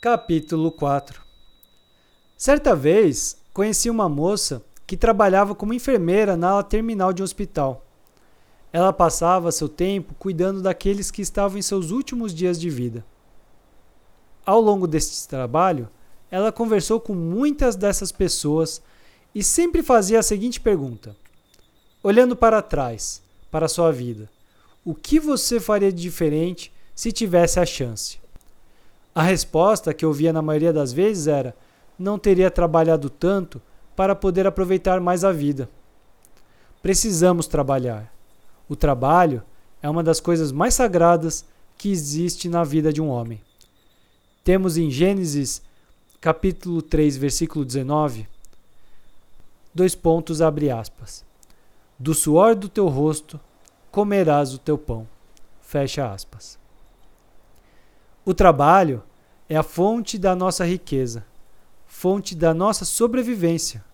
Capítulo 4 Certa vez, conheci uma moça que trabalhava como enfermeira na terminal de um hospital. Ela passava seu tempo cuidando daqueles que estavam em seus últimos dias de vida. Ao longo desse trabalho, ela conversou com muitas dessas pessoas e sempre fazia a seguinte pergunta: Olhando para trás, para sua vida, o que você faria de diferente se tivesse a chance? A resposta que eu via na maioria das vezes era: não teria trabalhado tanto para poder aproveitar mais a vida. Precisamos trabalhar. O trabalho é uma das coisas mais sagradas que existe na vida de um homem. Temos em Gênesis, capítulo 3, versículo 19, dois pontos abre aspas. Do suor do teu rosto comerás o teu pão. Fecha aspas. O trabalho é a fonte da nossa riqueza, fonte da nossa sobrevivência.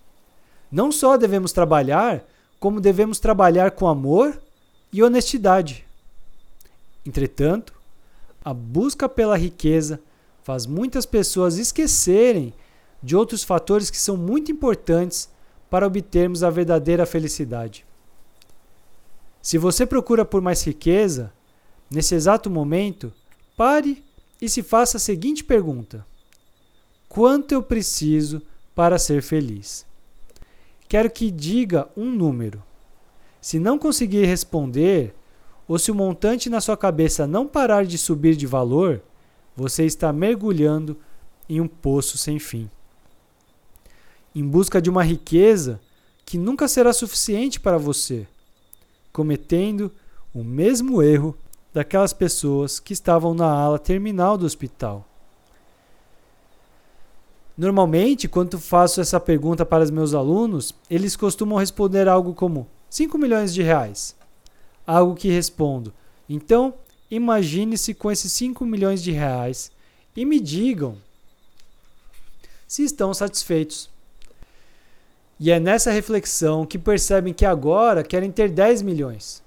Não só devemos trabalhar, como devemos trabalhar com amor e honestidade. Entretanto, a busca pela riqueza faz muitas pessoas esquecerem de outros fatores que são muito importantes para obtermos a verdadeira felicidade. Se você procura por mais riqueza, nesse exato momento, pare e se faça a seguinte pergunta: Quanto eu preciso para ser feliz? Quero que diga um número. Se não conseguir responder, ou se o montante na sua cabeça não parar de subir de valor, você está mergulhando em um poço sem fim. Em busca de uma riqueza que nunca será suficiente para você, cometendo o mesmo erro daquelas pessoas que estavam na ala terminal do hospital. Normalmente, quando faço essa pergunta para os meus alunos, eles costumam responder algo como 5 milhões de reais. Algo que respondo: então, imagine-se com esses 5 milhões de reais e me digam se estão satisfeitos. E é nessa reflexão que percebem que agora querem ter 10 milhões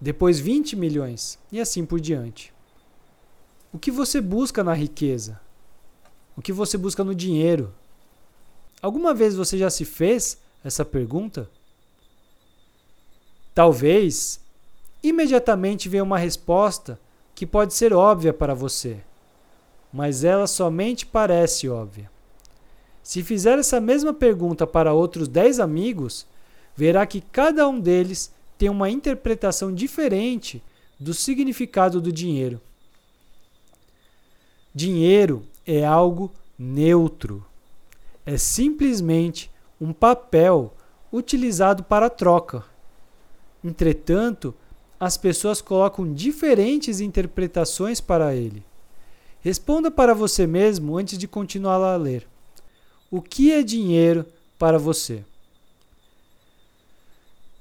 depois 20 milhões e assim por diante. O que você busca na riqueza? O que você busca no dinheiro? Alguma vez você já se fez essa pergunta? Talvez imediatamente venha uma resposta que pode ser óbvia para você, mas ela somente parece óbvia. Se fizer essa mesma pergunta para outros 10 amigos, verá que cada um deles tem uma interpretação diferente do significado do dinheiro. Dinheiro é algo neutro. É simplesmente um papel utilizado para troca. Entretanto, as pessoas colocam diferentes interpretações para ele. Responda para você mesmo antes de continuar a ler. O que é dinheiro para você?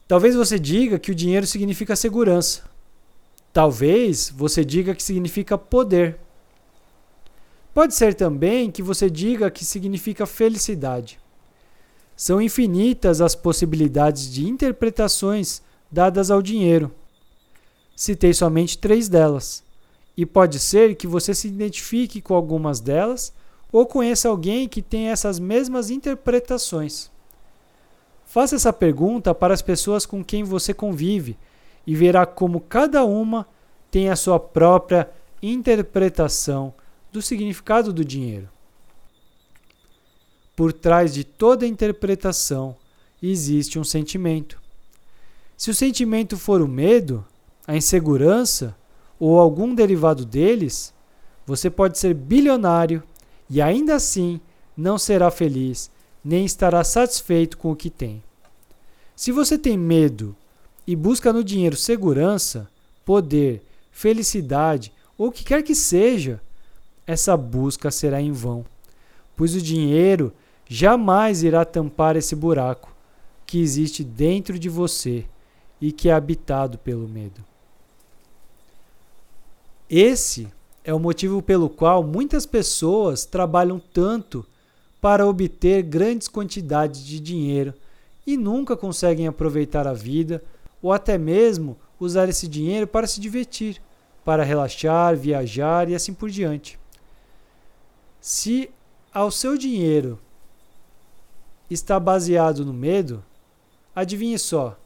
Talvez você diga que o dinheiro significa segurança. Talvez você diga que significa poder. Pode ser também que você diga que significa felicidade. São infinitas as possibilidades de interpretações dadas ao dinheiro. Citei somente três delas, e pode ser que você se identifique com algumas delas ou conheça alguém que tem essas mesmas interpretações. Faça essa pergunta para as pessoas com quem você convive e verá como cada uma tem a sua própria interpretação do significado do dinheiro. Por trás de toda interpretação existe um sentimento. Se o sentimento for o medo, a insegurança ou algum derivado deles, você pode ser bilionário e ainda assim não será feliz nem estará satisfeito com o que tem. Se você tem medo e busca no dinheiro segurança, poder, felicidade ou o que quer que seja, essa busca será em vão, pois o dinheiro jamais irá tampar esse buraco que existe dentro de você e que é habitado pelo medo. Esse é o motivo pelo qual muitas pessoas trabalham tanto para obter grandes quantidades de dinheiro e nunca conseguem aproveitar a vida ou até mesmo usar esse dinheiro para se divertir, para relaxar, viajar e assim por diante. Se ao seu dinheiro está baseado no medo, adivinhe só,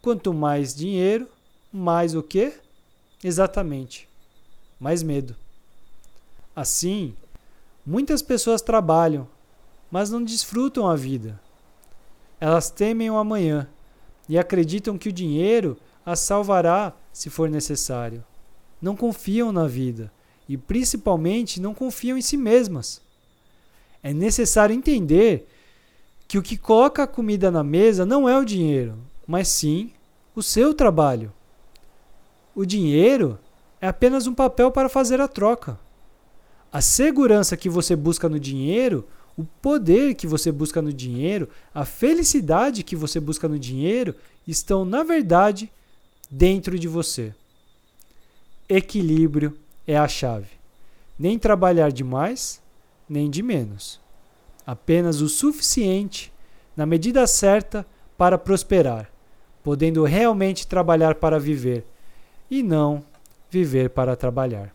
quanto mais dinheiro, mais o quê? Exatamente, mais medo. Assim, muitas pessoas trabalham, mas não desfrutam a vida. Elas temem o amanhã e acreditam que o dinheiro as salvará se for necessário. Não confiam na vida e, principalmente, não confiam em si mesmas. É necessário entender que o que coloca a comida na mesa não é o dinheiro, mas sim o seu trabalho. O dinheiro é apenas um papel para fazer a troca. A segurança que você busca no dinheiro, o poder que você busca no dinheiro, a felicidade que você busca no dinheiro estão, na verdade, dentro de você. Equilíbrio é a chave. Nem trabalhar demais, nem de menos. Apenas o suficiente, na medida certa, para prosperar, podendo realmente trabalhar para viver e não viver para trabalhar.